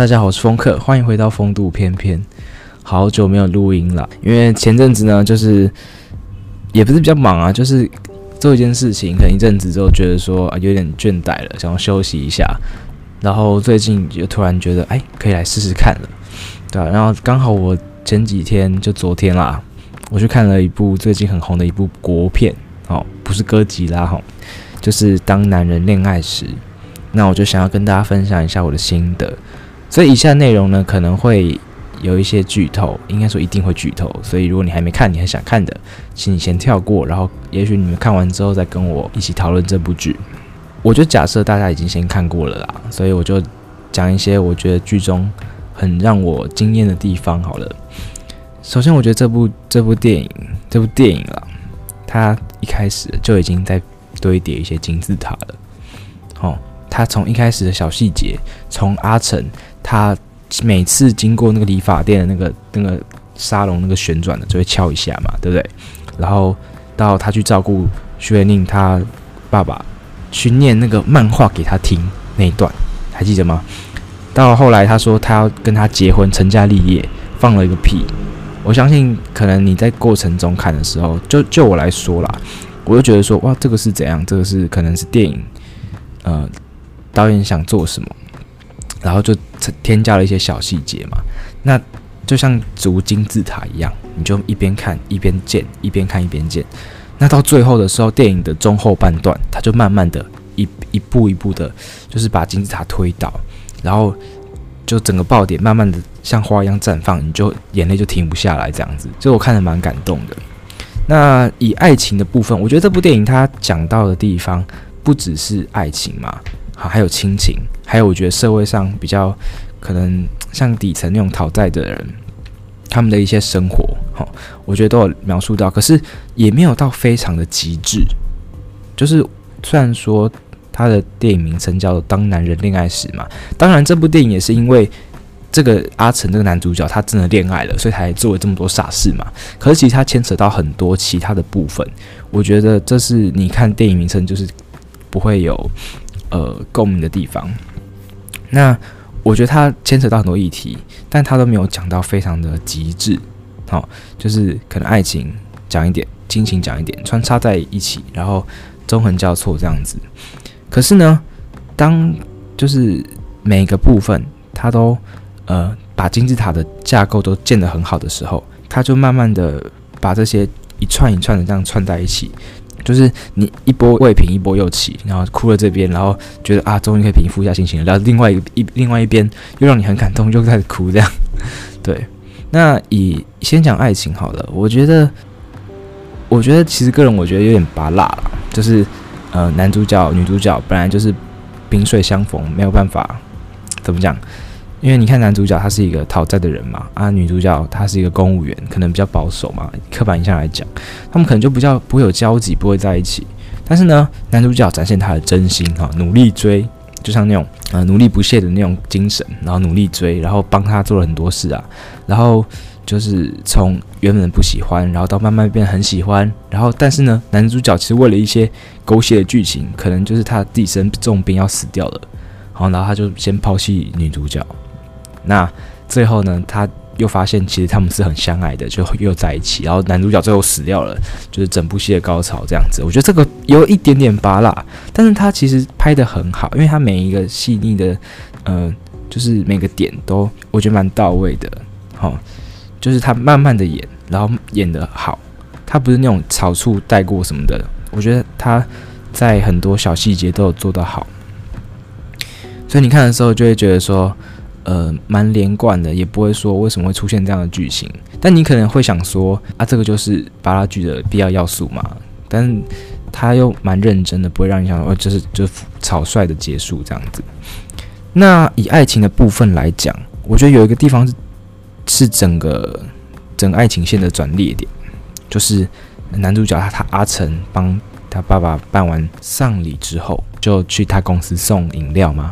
大家好，我是风客，欢迎回到风度翩翩。好久没有录音了，因为前阵子呢，就是也不是比较忙啊，就是做一件事情，可能一阵子之后觉得说啊有点倦怠了，想要休息一下。然后最近就突然觉得，哎，可以来试试看了，对，然后刚好我前几天就昨天啦，我去看了一部最近很红的一部国片，哦，不是哥吉拉哈，就是《当男人恋爱时》。那我就想要跟大家分享一下我的心得。所以以下内容呢，可能会有一些剧透，应该说一定会剧透。所以如果你还没看，你很想看的，请你先跳过，然后也许你们看完之后再跟我一起讨论这部剧。我就假设大家已经先看过了啦，所以我就讲一些我觉得剧中很让我惊艳的地方好了。首先，我觉得这部这部电影这部电影啦，它一开始就已经在堆叠一些金字塔了。哦，它从一开始的小细节，从阿成。他每次经过那个理发店的那个那个沙龙那个旋转的，就会敲一下嘛，对不对？然后到他去照顾徐元宁他爸爸，去念那个漫画给他听那一段，还记得吗？到后来他说他要跟他结婚成家立业，放了一个屁。我相信可能你在过程中看的时候，就就我来说啦，我就觉得说哇，这个是怎样？这个是可能是电影，呃，导演想做什么？然后就添加了一些小细节嘛，那就像筑金字塔一样，你就一边看一边建，一边看一边建。那到最后的时候，电影的中后半段，它就慢慢的一一步一步的，就是把金字塔推倒，然后就整个爆点慢慢的像花一样绽放，你就眼泪就停不下来这样子，就我看得蛮感动的。那以爱情的部分，我觉得这部电影它讲到的地方不只是爱情嘛。好，还有亲情，还有我觉得社会上比较可能像底层那种讨债的人，他们的一些生活，好，我觉得都有描述到，可是也没有到非常的极致。就是虽然说他的电影名称叫做《当男人恋爱时》嘛，当然这部电影也是因为这个阿成这个男主角他真的恋爱了，所以才做了这么多傻事嘛。可是其实他牵扯到很多其他的部分，我觉得这是你看电影名称就是不会有。呃，共鸣的地方，那我觉得他牵扯到很多议题，但他都没有讲到非常的极致，好，就是可能爱情讲一点，亲情讲一点，穿插在一起，然后纵横交错这样子。可是呢，当就是每个部分他都呃把金字塔的架构都建得很好的时候，他就慢慢的把这些一串一串的这样串在一起。就是你一波未平一波又起，然后哭了这边，然后觉得啊，终于可以平复一下心情了。然后另外一另外一边又让你很感动，又开始哭这样。对，那以先讲爱情好了。我觉得，我觉得其实个人我觉得有点芭乐了，就是呃，男主角女主角本来就是萍水相逢，没有办法怎么讲。因为你看男主角他是一个讨债的人嘛，啊，女主角她是一个公务员，可能比较保守嘛，刻板印象来讲，他们可能就比较不会有交集，不会在一起。但是呢，男主角展现他的真心哈，努力追，就像那种呃努力不懈的那种精神，然后努力追，然后帮他做了很多事啊，然后就是从原本不喜欢，然后到慢慢变得很喜欢，然后但是呢，男主角其实为了一些狗血的剧情，可能就是他自己生重病要死掉了，好，然后他就先抛弃女主角。那最后呢，他又发现其实他们是很相爱的，就又在一起。然后男主角最后死掉了，就是整部戏的高潮这样子。我觉得这个有一点点芭乐，但是他其实拍得很好，因为他每一个细腻的，呃，就是每个点都我觉得蛮到位的。好，就是他慢慢的演，然后演得好，他不是那种草处带过什么的。我觉得他在很多小细节都有做得好，所以你看的时候就会觉得说。呃，蛮连贯的，也不会说为什么会出现这样的剧情。但你可能会想说，啊，这个就是芭乐剧的必要要素嘛。但是他又蛮认真的，不会让你想说，哦，就是就草率的结束这样子。那以爱情的部分来讲，我觉得有一个地方是是整个整个爱情线的转捩点，就是男主角他他阿成帮他爸爸办完丧礼之后，就去他公司送饮料吗？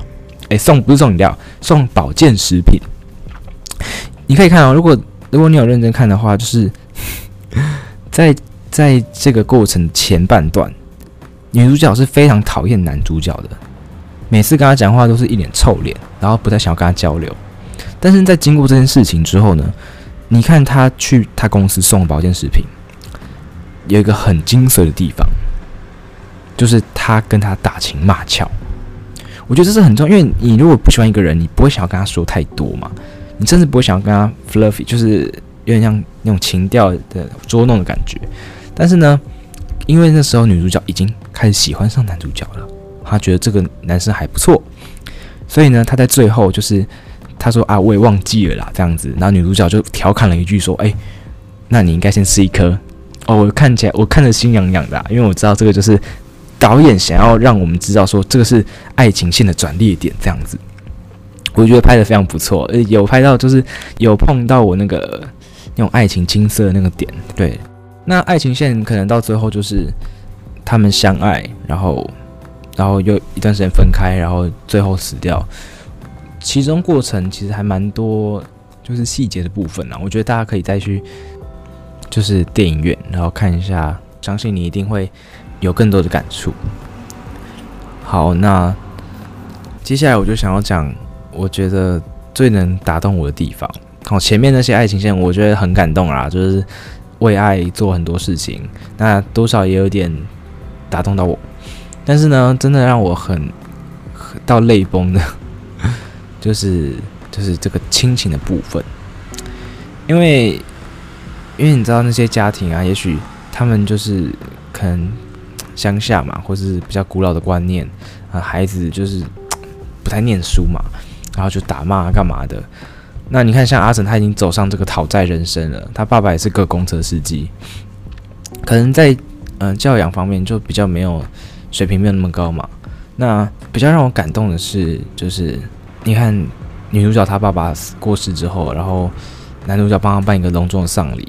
哎、送不是送饮料，送保健食品。你可以看哦，如果如果你有认真看的话，就是 在在这个过程前半段，女主角是非常讨厌男主角的，每次跟他讲话都是一脸臭脸，然后不太想要跟他交流。但是在经过这件事情之后呢，你看他去他公司送保健食品，有一个很精髓的地方，就是他跟他打情骂俏。我觉得这是很重要，因为你如果不喜欢一个人，你不会想要跟他说太多嘛，你甚至不会想要跟他 fluffy，就是有点像那种情调的捉弄的感觉。但是呢，因为那时候女主角已经开始喜欢上男主角了，她觉得这个男生还不错，所以呢，她在最后就是她说啊，我也忘记了啦，这样子，然后女主角就调侃了一句说，哎，那你应该先吃一颗。哦，我看起来我看着心痒痒的啊，因为我知道这个就是。导演想要让我们知道说这个是爱情线的转捩点，这样子，我觉得拍得非常不错，有拍到就是有碰到我那个那种爱情青涩的那个点，对。那爱情线可能到最后就是他们相爱，然后然后又一段时间分开，然后最后死掉。其中过程其实还蛮多，就是细节的部分啊，我觉得大家可以再去就是电影院，然后看一下，相信你一定会。有更多的感触。好，那接下来我就想要讲，我觉得最能打动我的地方。好，前面那些爱情线，我觉得很感动啦，就是为爱做很多事情，那多少也有点打动到我。但是呢，真的让我很，很到泪崩的，就是就是这个亲情的部分，因为因为你知道那些家庭啊，也许他们就是可能。乡下嘛，或是比较古老的观念啊，孩子就是 不太念书嘛，然后就打骂干嘛的。那你看，像阿成他已经走上这个讨债人生了，他爸爸也是个公车司机，可能在嗯、教养方面就比较没有水平，没有那么高嘛。那比较让我感动的是，就是你看女主角她爸爸过世之后，然后男主角帮他办一个隆重的丧礼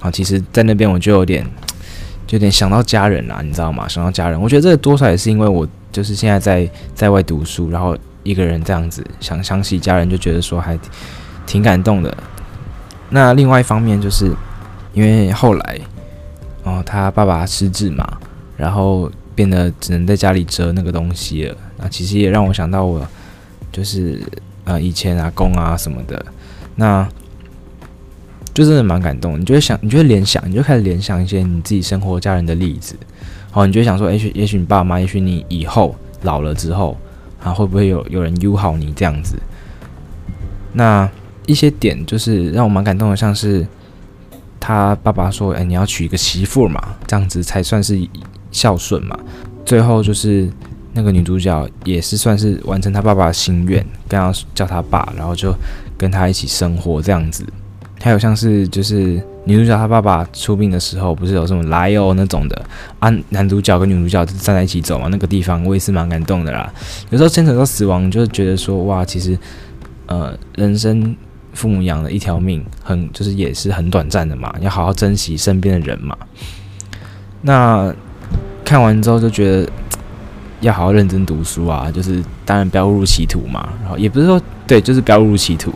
啊，其实，在那边我就有点。就有点想到家人啦，你知道吗？想到家人，我觉得这多少也是因为我就是现在在在外读书，然后一个人这样子想想起家人，就觉得说还挺感动的。那另外一方面，就是因为后来哦，他爸爸失智嘛，然后变得只能在家里折那个东西了。那其实也让我想到我就是呃以前阿公啊什么的那。就真的蛮感动，你就会想，你就会联想，你就开始联想一些你自己生活家人的例子，好，你就会想说，也许也许你爸妈，也许你以后老了之后，啊，会不会有有人友好你这样子？那一些点就是让我蛮感动的，像是他爸爸说，哎，你要娶一个媳妇嘛，这样子才算是孝顺嘛。最后就是那个女主角也是算是完成他爸爸的心愿，跟他叫他爸，然后就跟他一起生活这样子。还有像是就是女主角她爸爸出殡的时候，不是有什么来哦那种的啊，男主角跟女主角站在一起走嘛，那个地方我也是蛮感动的啦。有时候牵扯到死亡，就是觉得说哇，其实呃，人生父母养的一条命很就是也是很短暂的嘛，要好好珍惜身边的人嘛。那看完之后就觉得要好好认真读书啊，就是当然不要误入歧途嘛，然后也不是说对，就是不要误入歧途。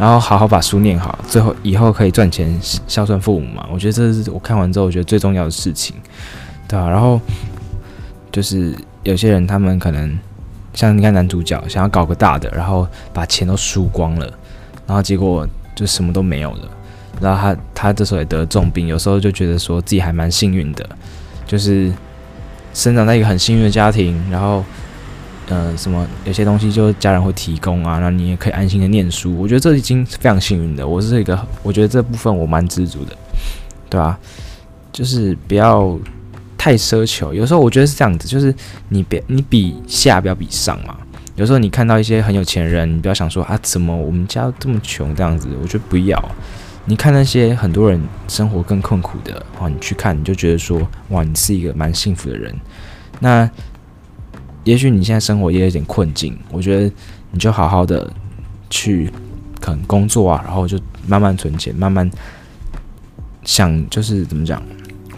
然后好好把书念好，最后以后可以赚钱孝顺父母嘛？我觉得这是我看完之后我觉得最重要的事情，对啊，然后就是有些人他们可能像你看男主角想要搞个大的，然后把钱都输光了，然后结果就什么都没有了。然后他他这时候也得重病，有时候就觉得说自己还蛮幸运的，就是生长在一个很幸运的家庭，然后。呃，什么有些东西就家人会提供啊，那你也可以安心的念书。我觉得这已经非常幸运的。我是一个，我觉得这部分我蛮知足的，对吧？就是不要太奢求。有时候我觉得是这样子，就是你别你比下，不要比上嘛。有时候你看到一些很有钱人，你不要想说啊，怎么我们家这么穷这样子？我觉得不要。你看那些很多人生活更困苦的，哦，你去看你就觉得说，哇，你是一个蛮幸福的人。那。也许你现在生活也有点困境，我觉得你就好好的去可能工作啊，然后就慢慢存钱，慢慢想就是怎么讲，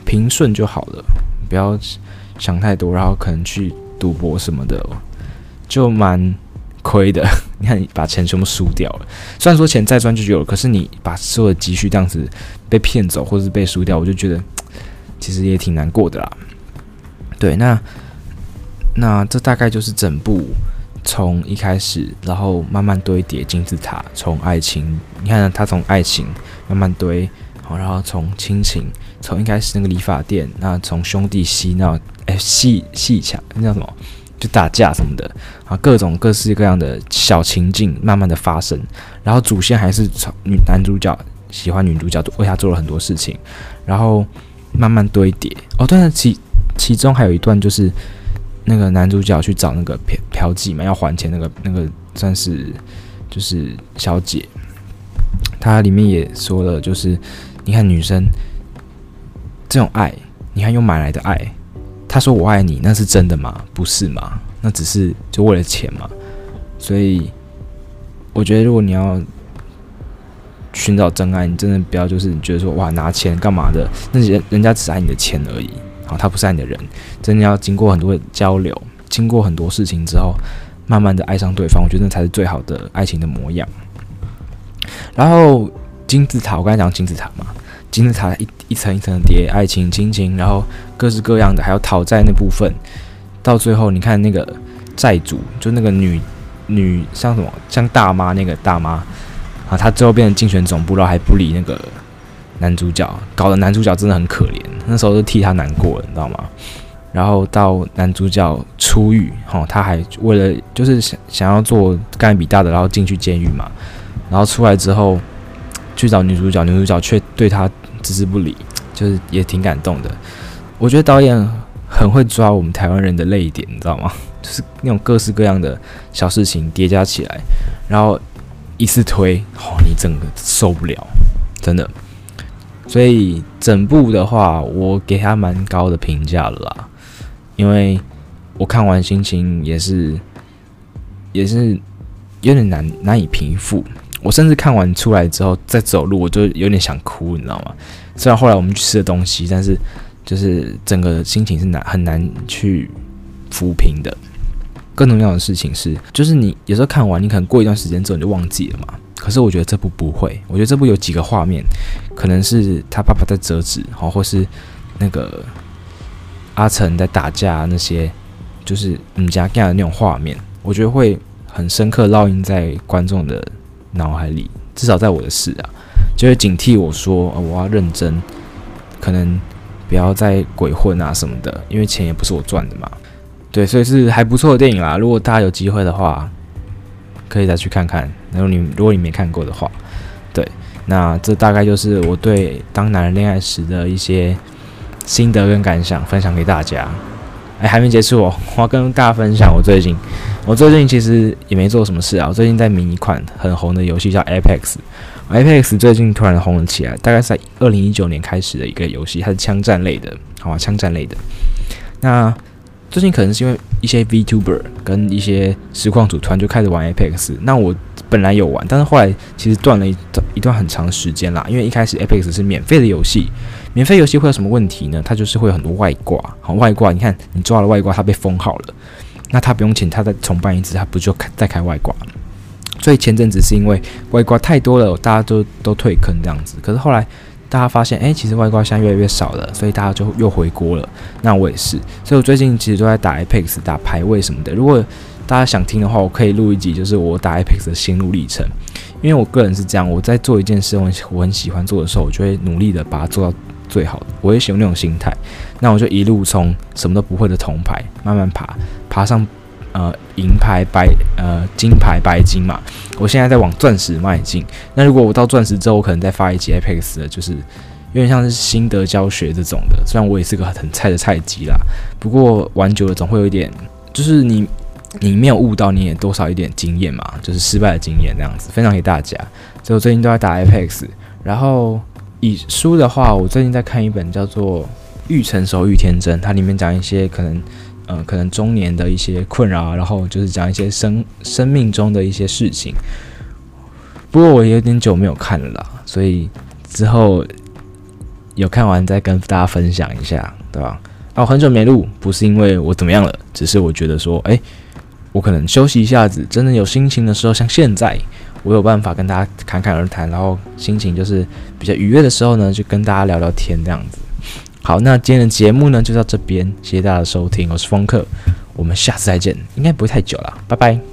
平顺就好了，不要想太多，然后可能去赌博什么的，就蛮亏的。你看，你把钱全部输掉了，虽然说钱再赚就有了，可是你把所有的积蓄这样子被骗走，或者是被输掉，我就觉得其实也挺难过的啦。对，那。那这大概就是整部从一开始，然后慢慢堆叠金字塔，从爱情，你看他从爱情慢慢堆，好，然后从亲情，从一开始那个理发店，那从兄弟嬉闹哎戏戏墙，那叫什么？就打架什么的啊，各种各式各样的小情境慢慢的发生，然后主线还是从女男主角喜欢女主角，为他做了很多事情，然后慢慢堆叠。哦，对了，其其中还有一段就是那个男主角去找那个嫖嫖妓嘛，要还钱那个那个算是就是小姐，他里面也说了，就是你看女生这种爱，你看用买来的爱。他说我爱你，那是真的吗？不是吗？那只是就为了钱嘛。所以我觉得，如果你要寻找真爱，你真的不要就是你觉得说哇拿钱干嘛的，那人人家只爱你的钱而已。他不是爱你的人，真的要经过很多的交流，经过很多事情之后，慢慢的爱上对方。我觉得那才是最好的爱情的模样。然后金字塔，我刚才讲金字塔嘛。金字塔一一层一层的叠，爱情、亲情，然后各式各样的，还有讨债那部分，到最后你看那个债主，就那个女女像什么像大妈那个大妈啊，她最后变成竞选总部，然后还不理那个男主角，搞得男主角真的很可怜，那时候都替他难过了，你知道吗？然后到男主角出狱，哈，他还为了就是想想要做干比大的，然后进去监狱嘛，然后出来之后去找女主角，女主角却对他。置之不理，就是也挺感动的。我觉得导演很会抓我们台湾人的泪点，你知道吗？就是那种各式各样的小事情叠加起来，然后一次推，哦，你整个受不了，真的。所以整部的话，我给他蛮高的评价了啦。因为我看完心情也是，也是有点难难以平复。我甚至看完出来之后再走路，我就有点想哭，你知道吗？虽然后来我们去吃的东西，但是就是整个心情是难很难去抚平的。更重要的事情是，就是你有时候看完，你可能过一段时间之后你就忘记了嘛。可是我觉得这部不会，我觉得这部有几个画面，可能是他爸爸在折纸，好，或是那个阿成在打架那些，就是你家干的那种画面，我觉得会很深刻烙印在观众的。脑海里，至少在我的事啊，就会警惕我说，我要认真，可能不要再鬼混啊什么的，因为钱也不是我赚的嘛。对，所以是还不错的电影啦。如果大家有机会的话，可以再去看看。然后你如果你没看过的话，对，那这大概就是我对《当男人恋爱时》的一些心得跟感想，分享给大家。哎，还没结束哦，我要跟大家分享我最近，我最近其实也没做什么事啊。我最近在迷一款很红的游戏叫 Apex。Apex 最近突然红了起来，大概是在二零一九年开始的一个游戏，它是枪战类的，好吧，枪战类的。那最近可能是因为一些 VTuber 跟一些实况组团就开始玩 Apex，那我本来有玩，但是后来其实断了一段一段很长时间啦，因为一开始 Apex 是免费的游戏。免费游戏会有什么问题呢？它就是会有很多外挂，好，外挂，你看你抓了外挂，它被封号了，那他不用钱，他再重办一次，他不就开再开外挂？所以前阵子是因为外挂太多了，大家都都退坑这样子。可是后来大家发现，哎、其实外挂现在越来越少了，所以大家就又回锅了。那我也是，所以我最近其实都在打 Apex，打排位什么的。如果大家想听的话，我可以录一集，就是我打 Apex 的心路历程。因为我个人是这样，我在做一件事，我我很喜欢做的时候，我就会努力的把它做到。最好，我也喜欢那种心态。那我就一路从什么都不会的铜牌慢慢爬，爬上呃银牌、白呃金牌、白金嘛。我现在在往钻石迈进。那如果我到钻石之后，我可能再发一集 Apex 的，就是有点像是心得教学这种的。虽然我也是个很菜的菜鸡啦，不过玩久了总会有一点，就是你你没有悟到，你也多少一点经验嘛，就是失败的经验这样子，分享给大家。所以我最近都在打 Apex，然后。以书的话，我最近在看一本叫做《愈成熟愈天真》，它里面讲一些可能，呃，可能中年的一些困扰，然后就是讲一些生生命中的一些事情。不过我也有点久没有看了，所以之后有看完再跟大家分享一下，对吧？哦，很久没录，不是因为我怎么样了，只是我觉得说，诶，我可能休息一下子，真的有心情的时候，像现在。我有办法跟大家侃侃而谈，然后心情就是比较愉悦的时候呢，就跟大家聊聊天这样子。好，那今天的节目呢就到这边，谢谢大家的收听，我是风客，我们下次再见，应该不会太久了，拜拜。